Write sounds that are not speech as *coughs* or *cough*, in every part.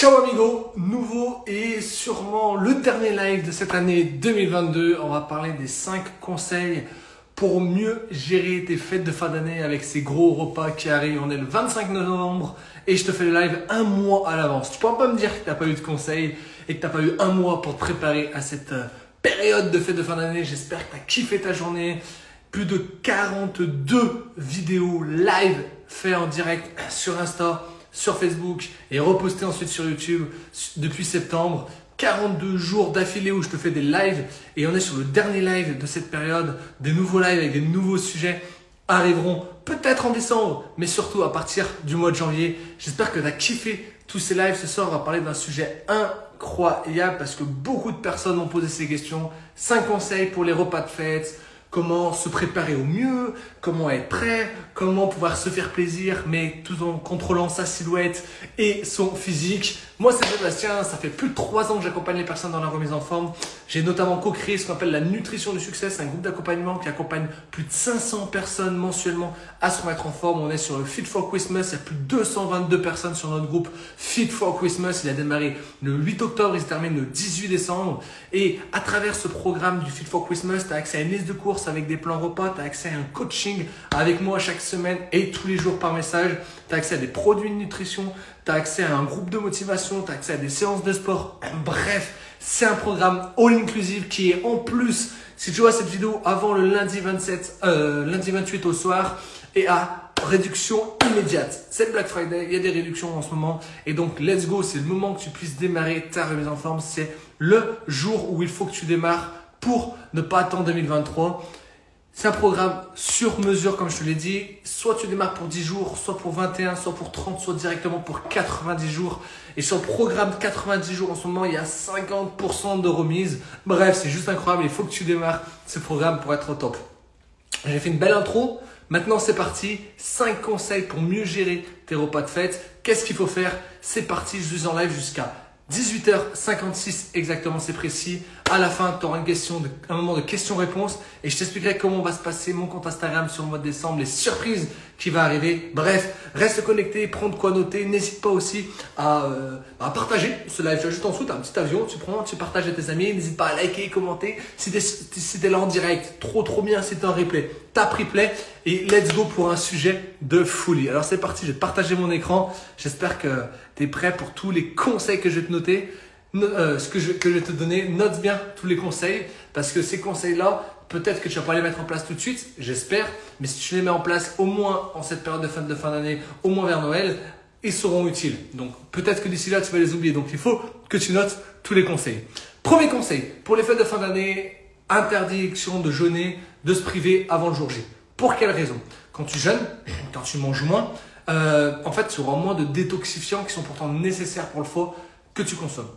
Ciao amigo, nouveau et sûrement le dernier live de cette année 2022. On va parler des 5 conseils pour mieux gérer tes fêtes de fin d'année avec ces gros repas qui arrivent. On est le 25 novembre et je te fais le live un mois à l'avance. Tu peux pas me dire que tu n'as pas eu de conseils et que tu n'as pas eu un mois pour te préparer à cette euh, période de fête de fin d'année. J'espère que tu as kiffé ta journée. Plus de 42 vidéos live faites en direct sur Insta sur Facebook et reposté ensuite sur YouTube depuis septembre. 42 jours d'affilée où je te fais des lives et on est sur le dernier live de cette période. Des nouveaux lives avec des nouveaux sujets arriveront peut-être en décembre, mais surtout à partir du mois de janvier. J'espère que tu as kiffé tous ces lives. Ce soir, on va parler d'un sujet incroyable parce que beaucoup de personnes m'ont posé ces questions. 5 conseils pour les repas de fête, comment se préparer au mieux, comment être prêt, comment pouvoir se faire plaisir, mais tout en contrôlant sa silhouette et son physique. Moi, c'est Sébastien, ça fait plus de trois ans que j'accompagne les personnes dans la remise en forme. J'ai notamment co-créé ce qu'on appelle la nutrition du succès, c'est un groupe d'accompagnement qui accompagne plus de 500 personnes mensuellement à se remettre en forme. On est sur le Fit for Christmas, il y a plus de 222 personnes sur notre groupe Fit for Christmas. Il a démarré le 8 octobre, il se termine le 18 décembre. Et à travers ce programme du Fit for Christmas, tu as accès à une liste de courses avec des plans repas, tu as accès à un coaching avec moi chaque semaine et tous les jours par message. Tu as accès à des produits de nutrition, tu as accès à un groupe de motivation, tu as accès à des séances de sport. Bref, c'est un programme all inclusive qui est en plus, si tu vois cette vidéo avant le lundi 27, euh, lundi 28 au soir, et à réduction immédiate. C'est Black Friday, il y a des réductions en ce moment. Et donc, let's go, c'est le moment que tu puisses démarrer ta remise en forme. C'est le jour où il faut que tu démarres pour ne pas attendre 2023. C'est un programme sur mesure, comme je te l'ai dit. Soit tu démarres pour 10 jours, soit pour 21, soit pour 30, soit directement pour 90 jours. Et sur le programme 90 jours, en ce moment, il y a 50% de remise. Bref, c'est juste incroyable. Il faut que tu démarres ce programme pour être au top. J'ai fait une belle intro. Maintenant, c'est parti. 5 conseils pour mieux gérer tes repas de fête. Qu'est-ce qu'il faut faire? C'est parti. Je suis en live jusqu'à 18h56 exactement, c'est précis. À la fin, tu auras une question un moment de questions-réponses et je t'expliquerai comment va se passer mon compte Instagram sur le mois de décembre, les surprises qui vont arriver. Bref, reste connecté, prends de quoi noter. N'hésite pas aussi à, euh, partager ce live. Juste en dessous, tu as un petit avion, tu prends, tu partages à tes amis. N'hésite pas à liker, commenter. Si tu es, là en direct, trop trop bien, c'est un replay. Tape replay et let's go pour un sujet de folie. Alors c'est parti, je vais partager mon écran. J'espère que tu es prêt pour tous les conseils que je vais te noter. Euh, ce que je, vais te donner, note bien tous les conseils parce que ces conseils-là, peut-être que tu vas pas les mettre en place tout de suite, j'espère, mais si tu les mets en place au moins en cette période de fin de fin d'année, au moins vers Noël, ils seront utiles. Donc peut-être que d'ici là, tu vas les oublier. Donc il faut que tu notes tous les conseils. Premier conseil, pour les fêtes de fin d'année, interdiction de jeûner, de se priver avant le jour J. Pour quelle raison? Quand tu jeûnes, quand tu manges moins, euh, en fait, tu auras moins de détoxifiants qui sont pourtant nécessaires pour le foie que tu consommes.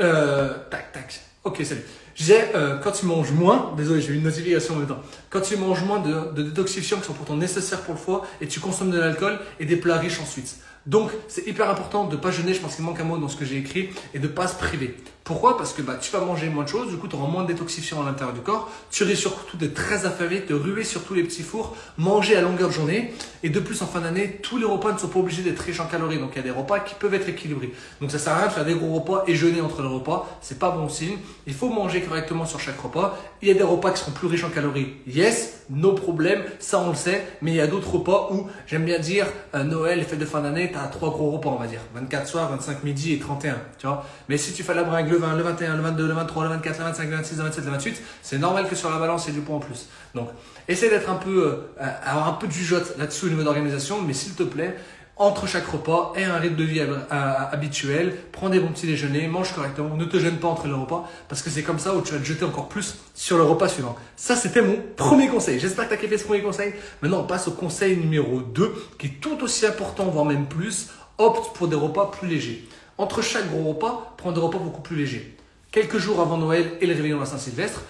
Euh, tac, tac. Ok, salut. J'ai, euh, quand tu manges moins, désolé, j'ai eu une notification en même temps. Quand tu manges moins de, de détoxifiants qui sont pourtant nécessaires pour le foie et tu consommes de l'alcool et des plats riches ensuite. Donc, c'est hyper important de ne pas jeûner, je pense qu'il manque un mot dans ce que j'ai écrit, et de ne pas se priver. Pourquoi Parce que bah, tu vas manger moins de choses, du coup tu auras moins de détoxifiants à l'intérieur du corps, tu risques surtout d'être très affamé, de ruer sur tous les petits fours, manger à longueur de journée, et de plus en fin d'année, tous les repas ne sont pas obligés d'être riches en calories, donc il y a des repas qui peuvent être équilibrés. Donc ça sert à rien de faire des gros repas et jeûner entre les repas, c'est pas bon signe. Il faut manger correctement sur chaque repas. Il y a des repas qui seront plus riches en calories, yes, no problème, ça on le sait, mais il y a d'autres repas où, j'aime bien dire, euh, Noël, les fêtes de fin d'année, tu as trois gros repas on va dire, 24 soirs, 25 midi et 31, tu vois. Mais si tu fais la bringue le 20, le 21, le 22, le 23, le 24, le 25, le 26, le 27, le 28, c'est normal que sur la balance, il y ait du poids en plus. Donc, essaie d'être un peu, euh, avoir un peu de jugeote là-dessus au niveau d'organisation, mais s'il te plaît, entre chaque repas, aie un rythme de vie habituel, prends des bons petits déjeuners, mange correctement, ne te gêne pas entre les repas, parce que c'est comme ça où tu vas te jeter encore plus sur le repas suivant. Ça, c'était mon premier conseil. J'espère que tu as kiffé ce premier conseil. Maintenant, on passe au conseil numéro 2, qui est tout aussi important, voire même plus. Opte pour des repas plus légers. Entre chaque gros repas, prends des repas beaucoup plus légers quelques jours avant Noël et le réveillon à Saint-Sylvestre,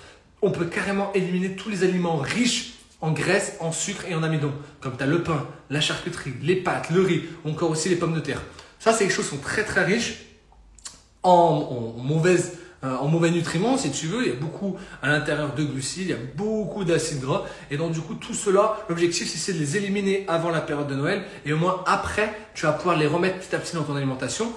on peut carrément éliminer tous les aliments riches en graisse, en sucre et en amidon, comme tu as le pain, la charcuterie, les pâtes, le riz, encore aussi les pommes de terre. Ça, c'est des choses qui sont très très riches en, euh, en mauvais nutriments, si tu veux. Il y a beaucoup à l'intérieur de glucides, il y a beaucoup d'acides gras. Et donc, du coup, tout cela, l'objectif, c'est de les éliminer avant la période de Noël. Et au moins, après, tu vas pouvoir les remettre petit à petit dans ton alimentation.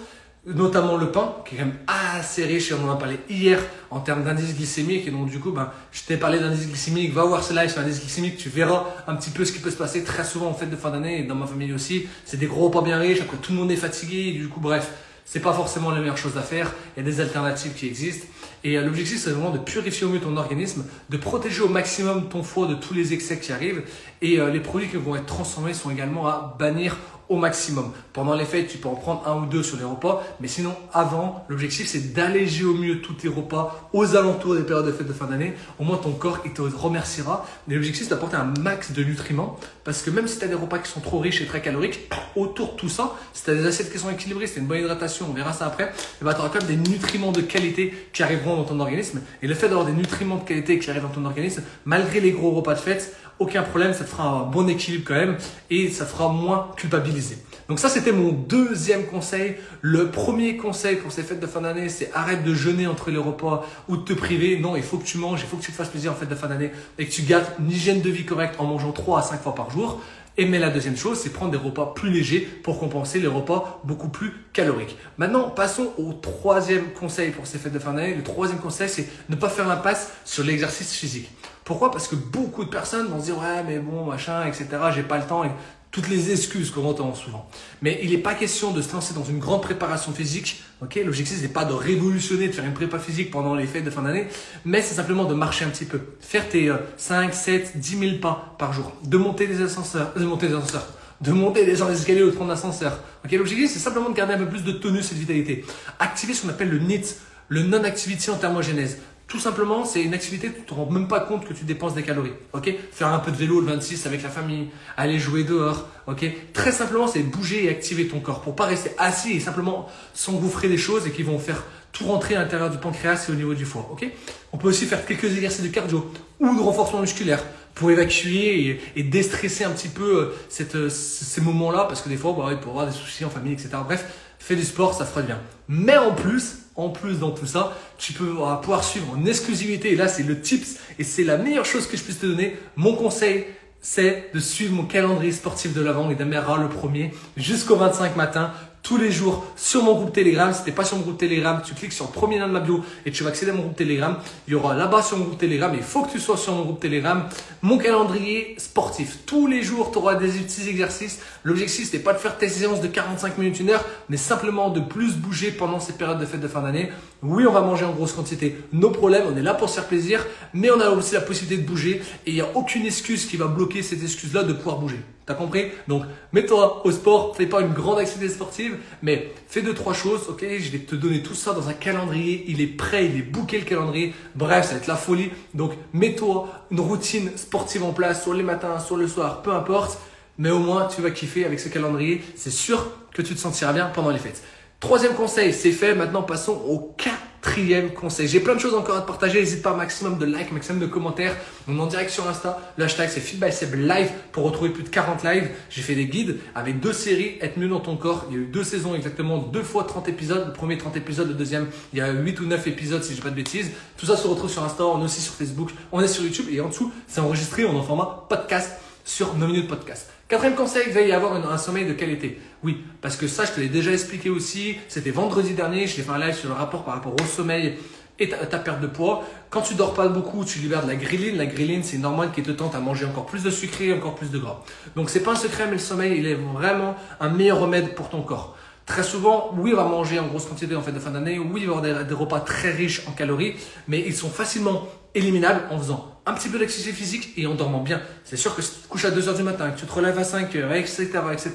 Notamment le pain, qui est quand même assez riche, et on en a parlé hier en termes d'indice glycémique, et donc du coup, ben, je t'ai parlé d'indice glycémique, va voir ce live sur l'indice glycémique, tu verras un petit peu ce qui peut se passer très souvent en fête de fin d'année, et dans ma famille aussi, c'est des gros repas bien riches, après tout le monde est fatigué, du coup, bref, c'est pas forcément la meilleure chose à faire, il y a des alternatives qui existent, et euh, l'objectif, c'est vraiment de purifier au mieux ton organisme, de protéger au maximum ton foie de tous les excès qui arrivent. Et euh, les produits qui vont être transformés sont également à bannir au maximum. Pendant les fêtes, tu peux en prendre un ou deux sur les repas, mais sinon, avant, l'objectif c'est d'alléger au mieux tous tes repas aux alentours des périodes de fêtes de fin d'année. Au moins, ton corps, il te remerciera. Mais l'objectif c'est d'apporter un max de nutriments, parce que même si tu as des repas qui sont trop riches et très caloriques, *coughs* autour de tout ça, si tu as des assiettes qui sont équilibrées, si tu une bonne hydratation, on verra ça après, eh ben, tu auras quand même des nutriments de qualité qui arriveront dans ton organisme. Et le fait d'avoir des nutriments de qualité qui arrivent dans ton organisme, malgré les gros repas de fête, aucun problème, ça te fera un bon équilibre quand même et ça fera moins culpabiliser. Donc ça, c'était mon deuxième conseil. Le premier conseil pour ces fêtes de fin d'année, c'est arrête de jeûner entre les repas ou de te priver. Non, il faut que tu manges, il faut que tu te fasses plaisir en fête de fin d'année et que tu gardes une hygiène de vie correcte en mangeant 3 à 5 fois par jour. Et mais la deuxième chose, c'est prendre des repas plus légers pour compenser les repas beaucoup plus caloriques. Maintenant, passons au troisième conseil pour ces fêtes de fin d'année. Le troisième conseil, c'est ne pas faire l'impasse sur l'exercice physique. Pourquoi? Parce que beaucoup de personnes vont se dire ouais mais bon machin etc. J'ai pas le temps toutes les excuses qu'on entend souvent. Mais il n'est pas question de se lancer dans une grande préparation physique. L'objectif n'est pas de révolutionner, de faire une prépa physique pendant les fêtes de fin d'année, mais c'est simplement de marcher un petit peu, faire tes 5, 7, 10 000 pas par jour, de monter des ascenseurs, de monter des ascenseurs, de monter des escaliers ou de prendre l'ascenseur. L'objectif c'est simplement de garder un peu plus de tonus et de vitalité. Activer ce qu'on appelle le NIT, le non-activity en thermogénèse. Tout simplement, c'est une activité, tu te rends même pas compte que tu dépenses des calories. Ok? Faire un peu de vélo le 26 avec la famille, aller jouer dehors. Ok? Très simplement, c'est bouger et activer ton corps pour pas rester assis et simplement s'engouffrer des choses et qui vont faire tout rentrer à l'intérieur du pancréas et au niveau du foie. Ok? On peut aussi faire quelques exercices de cardio ou de renforcement musculaire pour évacuer et, déstresser un petit peu euh, cette, euh, ces moments-là parce que des fois, bah, il peut avoir des soucis en famille, etc. Bref, fais du sport, ça fera bien. Mais en plus, en plus dans tout ça, tu peux pouvoir suivre en exclusivité, et là c'est le tips, et c'est la meilleure chose que je puisse te donner, mon conseil, c'est de suivre mon calendrier sportif de l'avant et d'Amera le premier jusqu'au 25 matin tous les jours sur mon groupe Telegram. Si t'es pas sur mon groupe Telegram, tu cliques sur le premier lien de ma bio et tu vas accéder à mon groupe Telegram. Il y aura là-bas sur mon groupe Telegram. Il faut que tu sois sur mon groupe Telegram. Mon calendrier sportif. Tous les jours, tu auras des petits exercices. L'objectif, n'est pas de faire tes séances de 45 minutes, une heure, mais simplement de plus bouger pendant ces périodes de fête de fin d'année. Oui, on va manger en grosse quantité. Nos problèmes, on est là pour se faire plaisir, mais on a aussi la possibilité de bouger et il n'y a aucune excuse qui va bloquer cette excuse-là de pouvoir bouger. T'as compris? Donc, mets-toi au sport, fais pas une grande activité sportive, mais fais deux, trois choses, ok? Je vais te donner tout ça dans un calendrier, il est prêt, il est booké le calendrier, bref, ça va être la folie. Donc, mets-toi une routine sportive en place, sur les matins, sur le soir, peu importe, mais au moins, tu vas kiffer avec ce calendrier, c'est sûr que tu te sentiras bien pendant les fêtes. Troisième conseil, c'est fait, maintenant passons au cas Quatrième conseil. J'ai plein de choses encore à te partager. N'hésite pas, maximum de likes, maximum de commentaires. On est en direct sur Insta. Le hashtag c'est FitBySeb Live pour retrouver plus de 40 lives. J'ai fait des guides avec deux séries, Être mieux dans ton corps. Il y a eu deux saisons exactement, deux fois 30 épisodes. Le premier 30 épisodes, le deuxième, il y a 8 ou 9 épisodes si je dis pas de bêtises. Tout ça se retrouve sur Insta, on est aussi sur Facebook, on est sur YouTube et en dessous, c'est enregistré, on est en format podcast sur nos minutes podcast. Quatrième conseil, il va y avoir un sommeil de qualité. Oui, parce que ça, je te l'ai déjà expliqué aussi. C'était vendredi dernier, je t'ai fait un live sur le rapport par rapport au sommeil et ta, ta, perte de poids. Quand tu dors pas beaucoup, tu libères de la ghreline. La ghreline, c'est une hormone qui te tente à manger encore plus de sucré, encore plus de gras. Donc c'est pas un secret, mais le sommeil, il est vraiment un meilleur remède pour ton corps. Très souvent, oui, on va manger en grosse quantité en fait de fin d'année. Oui, il va avoir des repas très riches en calories, mais ils sont facilement éliminables en faisant un petit peu d'activité physique et en dormant bien. C'est sûr que si tu te couches à 2h du matin, que tu te relèves à 5h, etc., etc.,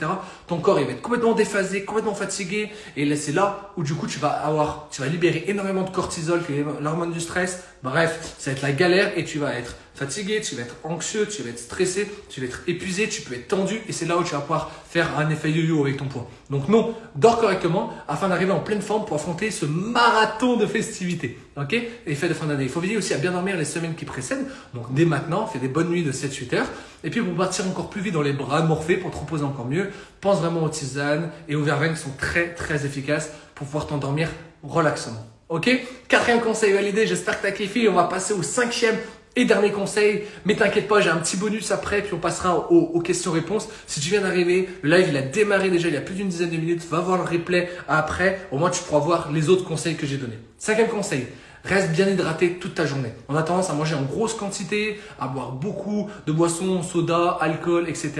ton corps il va être complètement déphasé, complètement fatigué. Et c'est là où du coup tu vas avoir, tu vas libérer énormément de cortisol, l'hormone du stress. Bref, ça va être la galère et tu vas être fatigué, tu vas être anxieux, tu vas être stressé, tu vas être épuisé, tu peux être tendu et c'est là où tu vas pouvoir faire un effet yo-yo avec ton poids. Donc non, dors correctement afin d'arriver en pleine forme pour affronter ce marathon de festivités. Ok Effet de fin d'année. Il faut veiller aussi à bien dormir les semaines qui précèdent. Donc dès maintenant, fais des bonnes nuits de 7-8 heures. Et puis pour partir encore plus vite dans les bras de Morphée, pour te reposer encore mieux, pense vraiment aux tisanes et aux verveines qui sont très très efficaces pour pouvoir t'endormir relaxement. Ok Quatrième conseil validé, j'espère que tu as kiffé. On va passer au cinquième Et dernier conseil, mais t'inquiète pas, j'ai un petit bonus après, puis on passera aux, questions-réponses. Si tu viens d'arriver, le live il a démarré déjà il y a plus d'une dizaine de minutes, va voir le replay après, au moins tu pourras voir les autres conseils que j'ai donnés. Cinquième conseil, Reste bien hydraté toute ta journée. On a tendance à manger en grosse quantité, à boire beaucoup de boissons, soda, alcool, etc.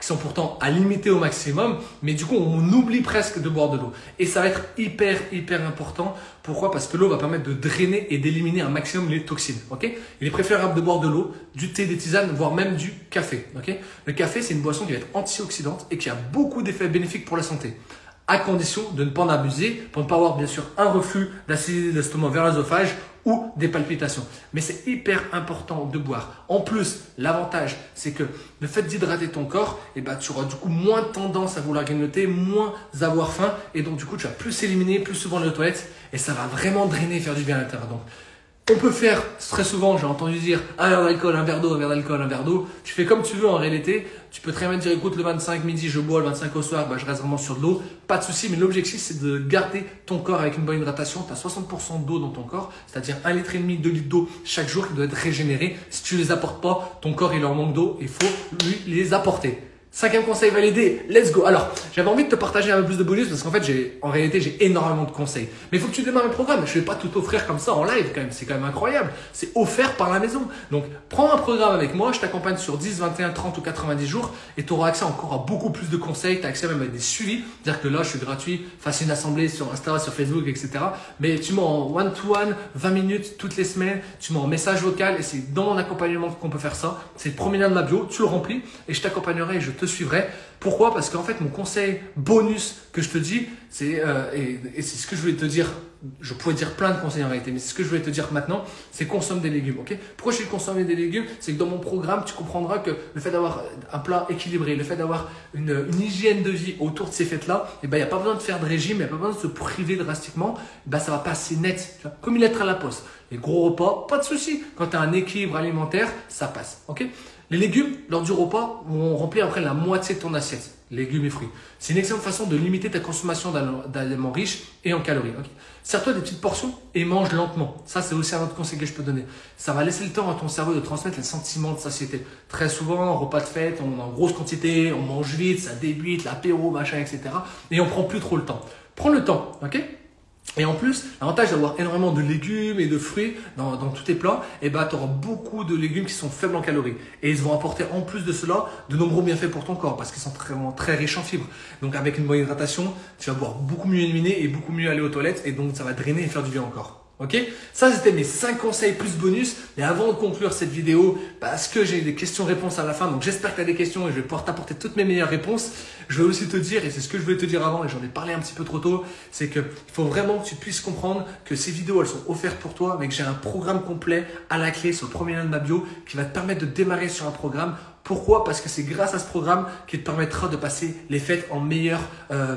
qui sont pourtant à limiter au maximum. Mais du coup, on oublie presque de boire de l'eau. Et ça va être hyper, hyper important. Pourquoi? Parce que l'eau va permettre de drainer et d'éliminer un maximum les toxines. Ok? Il est préférable de boire de l'eau, du thé, des tisanes, voire même du café. Ok? Le café, c'est une boisson qui va être antioxydante et qui a beaucoup d'effets bénéfiques pour la santé à condition de ne pas en abuser pour ne pas avoir bien sûr un reflux d'acidité de l'estomac vers l'œsophage ou des palpitations. Mais c'est hyper important de boire. En plus, l'avantage, c'est que le fait d'hydrater ton corps, eh ben, tu auras du coup moins tendance à vouloir grignoter, moins avoir faim, et donc du coup, tu vas plus éliminer, plus souvent les toilettes, et ça va vraiment drainer faire du bien à l'intérieur. On peut faire très souvent, j'ai entendu dire un verre d'alcool, un verre d'eau, un verre d'alcool, un verre d'eau. Tu fais comme tu veux en réalité. Tu peux très bien dire écoute, le 25 midi je bois, le 25 au soir, bah, je reste vraiment sur de l'eau. Pas de souci, mais l'objectif c'est de garder ton corps avec une bonne hydratation. Tu as 60% d'eau dans ton corps, c'est-à-dire 1 litre et demi, 2 litres d'eau chaque jour qui doit être régénéré. Si tu les apportes pas, ton corps il en manque d'eau, il faut lui les apporter. Cinquième conseil validé, let's go. Alors, j'avais envie de te partager un peu plus de bonus parce qu'en fait, j'ai, en réalité, j'ai énormément de conseils. Mais il faut que tu démarres le programme. Je vais pas tout offrir comme ça en live quand même. C'est quand même incroyable. C'est offert par la maison. Donc, prends un programme avec moi. Je t'accompagne sur 10, 21, 30 ou 90 jours et tu auras accès encore à beaucoup plus de conseils. Tu as accès même à des suivis. C'est-à-dire que là, je suis gratuit. Fasse une assemblée sur Insta, sur Facebook, etc. Mais tu m'en en one-to-one, 20 minutes toutes les semaines. Tu m'en en message vocal et c'est dans mon accompagnement qu'on peut faire ça. C'est le premier lien de ma bio. Tu le remplis et je t'accompagnerai et je te te suivrai. Pourquoi? Parce qu'en fait, mon conseil bonus que je te dis, c'est, euh, et, c'est ce que je voulais te dire, je pourrais dire plein de conseils en réalité, mais ce que je voulais te dire maintenant, c'est consomme des légumes. ok? Pourquoi je dis consommer des légumes? C'est que dans mon programme, tu comprendras que le fait d'avoir un plat équilibré, le fait d'avoir une, hygiène de vie autour de ces fêtes-là, et eh ben, il n'y a pas besoin de faire de régime, il n'y a pas besoin de se priver drastiquement, eh ben, ça va passer net, comme il est à la poste. Les gros repas, pas de souci. Quand tu as un équilibre alimentaire, ça passe. ok? Les légumes, lors du repas, vont remplir après la moitié de ton assiette. Légumes et fruits. C'est une excellente façon de limiter ta consommation d'aliments riches et en calories. Okay Sers-toi des petites portions et mange lentement. Ça, c'est aussi un autre conseil que je peux donner. Ça va laisser le temps à ton cerveau de transmettre les sentiments de satiété. Très souvent, repas de fête, on en grosse quantité, on mange vite, ça débute, l'apéro, machin, etc. Et on prend plus trop le temps. Prends le temps, ok? Et en plus, l'avantage d'avoir énormément de légumes et de fruits dans, tous tes plats, eh ben, tu auras beaucoup de légumes qui sont faibles en calories. Et ils vont apporter en plus de cela de nombreux bienfaits pour ton corps parce qu'ils sont très, très riches en fibres. Donc avec une bonne hydratation, tu vas pouvoir beaucoup mieux éliminer et beaucoup mieux aller aux toilettes et donc ça va drainer et faire du bien encore. Ok? Ça, c'était mes 5 conseils plus bonus. Mais avant de conclure cette vidéo, parce que j'ai des questions-réponses à la fin, donc j'espère que tu as des questions et je vais pouvoir t'apporter toutes mes meilleures réponses. Je vais aussi te dire, et c'est ce que je voulais te dire avant, et j'en ai parlé un petit peu trop tôt, c'est qu'il faut vraiment que tu puisses comprendre que ces vidéos, elles sont offertes pour toi, mais que j'ai un programme complet à la clé sur le premier lien de ma bio qui va te permettre de démarrer sur un programme. Pourquoi? Parce que c'est grâce à ce programme qui te permettra de passer les fêtes en meilleur... Euh,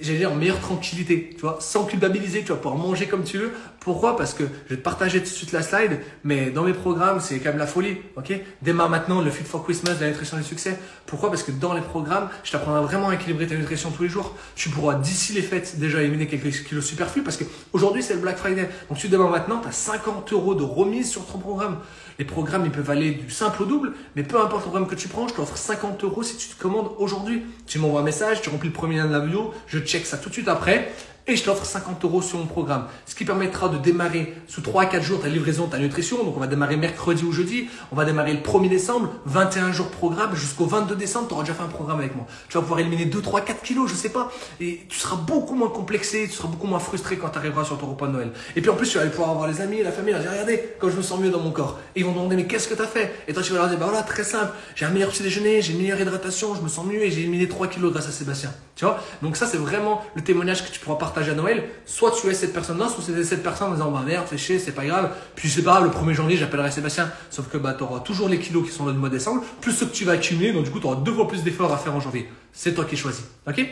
j'allais dire en meilleure tranquillité, tu vois, sans culpabiliser, tu vas pouvoir manger comme tu veux. Pourquoi? Parce que je vais te partager tout de suite la slide, mais dans mes programmes, c'est quand même la folie, ok? Démarre maintenant le Fit for Christmas la nutrition du succès. Pourquoi? Parce que dans les programmes, je t'apprendrai vraiment à équilibrer ta nutrition tous les jours. Tu pourras d'ici les fêtes déjà éliminer quelques kilos superflus parce que aujourd'hui c'est le Black Friday. Donc tu démarres maintenant, tu as 50 euros de remise sur ton programme. Les programmes, ils peuvent aller du simple au double, mais peu importe le programme que tu prends, je t'offre 50 euros si tu te commandes aujourd'hui. Tu m'envoies un message, tu remplis le premier lien de la bio, je check ça tout de suite après et je t'offre 50 euros sur mon programme. Ce qui permettra de démarrer sous 3 à 4 jours ta livraison, ta nutrition. Donc on va démarrer mercredi ou jeudi. On va démarrer le 1er décembre, 21 jours programme. Jusqu'au 22 décembre, tu auras déjà fait un programme avec moi. Tu vas pouvoir éliminer 2, 3, 4 kilos, je sais pas. Et tu seras beaucoup moins complexé, tu seras beaucoup moins frustré quand tu arriveras sur ton repas de Noël. Et puis en plus, tu vas pouvoir avoir les amis, la famille, dire regardez, quand je me sens mieux dans mon corps. Et ils vont demander mais qu'est-ce que tu as fait? Et toi tu vas leur dire bah voilà, très simple, j'ai un meilleur petit déjeuner, j'ai une meilleure hydratation, je me sens mieux et j'ai éliminé 3 kilos grâce à Sébastien. Tu vois? Donc ça c'est vraiment le témoignage que tu pourras partager à Noël soit tu es cette personne-là, soit c'est cette personne en disant bah merde, fais chier, c'est pas grave. Puis c'est pas grave, le 1er janvier, j'appellerai Sébastien. Sauf que bah, tu auras toujours les kilos qui sont là du mois de décembre, plus ceux que tu vas accumuler, donc du coup, tu auras deux fois plus d'efforts à faire en janvier. C'est toi qui choisis. Ok?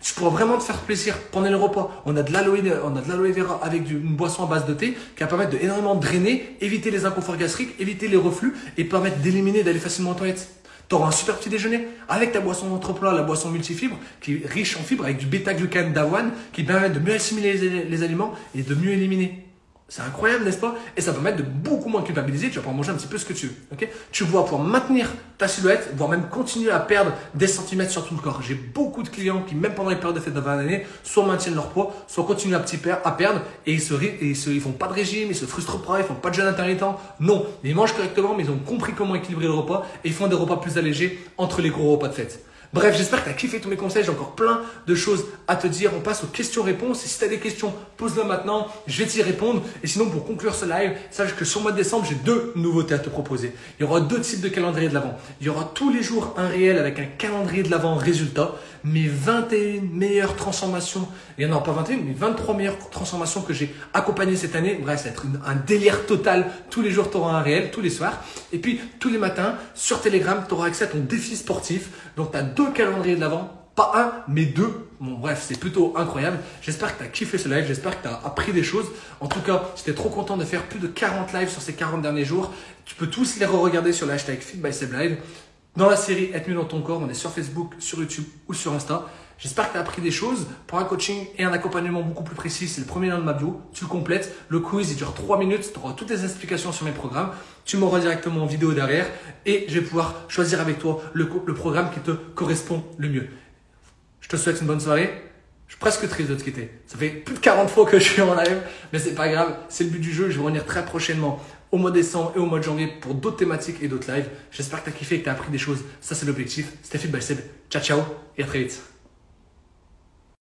Tu pourras vraiment te faire plaisir pendant le repas. On a de l'aloe, on a de l'aloe vera avec une boisson à base de thé qui va permettre de énormément drainer, éviter les inconforts gastriques, éviter les reflux et permettre d'éliminer, d'aller facilement en toilette. Tu un super petit déjeuner avec ta boisson d'entreplat, la boisson multifibre, qui est riche en fibres, avec du bêta-glucane d'avoine, qui permet de mieux assimiler les, aliments et de mieux éliminer. C'est incroyable, n'est-ce pas? Et ça va permettre de beaucoup moins culpabiliser. Tu vas pouvoir manger un petit peu ce que tu veux. ok? Tu vas pouvoir maintenir ta silhouette, voire même continuer à perdre des centimètres sur tout le corps. J'ai beaucoup de clients qui, même pendant les périodes de fête de fin d'année, soit maintiennent leur poids, soit continuent à, petit à perdre et ils se, et ils font pas de régime, ils se frustrent pas, ils font pas de jeûne intermittent. Non, ils mangent correctement, mais ils ont compris comment équilibrer le repas et ils font des repas plus allégés entre les gros repas de fête. Bref, j'espère que tu as kiffé tous mes conseils. J'ai encore plein de choses à te dire. On passe aux questions-réponses. Et si tu as des questions, pose-les maintenant. Je vais t'y répondre. Et sinon, pour conclure ce live, sache que sur le mois de décembre, j'ai deux nouveautés à te proposer. Il y aura deux types de calendrier de l'avant. Il y aura tous les jours un réel avec un calendrier de l'avant résultat. Mes 21 meilleures transformations. En a pas 21, mais 23 meilleures transformations que j'ai accompagnées cette année. Bref, ça va être un délire total. Tous les jours, tu auras un réel, tous les soirs. Et puis, tous les matins, sur Telegram, tu auras accès à ton défi sportif. Donc, tu as deux calendriers de l'avant, pas un, mais deux. Bon, bref, c'est plutôt incroyable. J'espère que tu as kiffé ce live, j'espère que tu as appris des choses. En tout cas, j'étais trop content de faire plus de 40 lives sur ces 40 derniers jours. Tu peux tous les re-regarder sur le hashtag FitBySebLive. Dans la série Être mieux dans ton corps, on est sur Facebook, sur YouTube ou sur Insta. J'espère que tu as appris des choses. Pour un coaching et un accompagnement beaucoup plus précis, c'est le premier lien de ma bio. Tu le complètes. Le quiz, il dure 3 minutes. Tu auras toutes les explications sur mes programmes. Tu m'envoies directement en vidéo derrière et je vais pouvoir choisir avec toi le, programme qui te correspond le mieux. Je te souhaite une bonne soirée. Je suis presque triste de te quitter. Ça fait plus de 40 fois que je suis en live, mais c'est pas grave. C'est le but du jeu. Je vais revenir très prochainement au mois de décembre et au mois de janvier pour d'autres thématiques et d'autres lives. J'espère que tu as kiffé et que tu as appris des choses. Ça, c'est l'objectif. C'était Fit by Ciao, ciao et à très vite.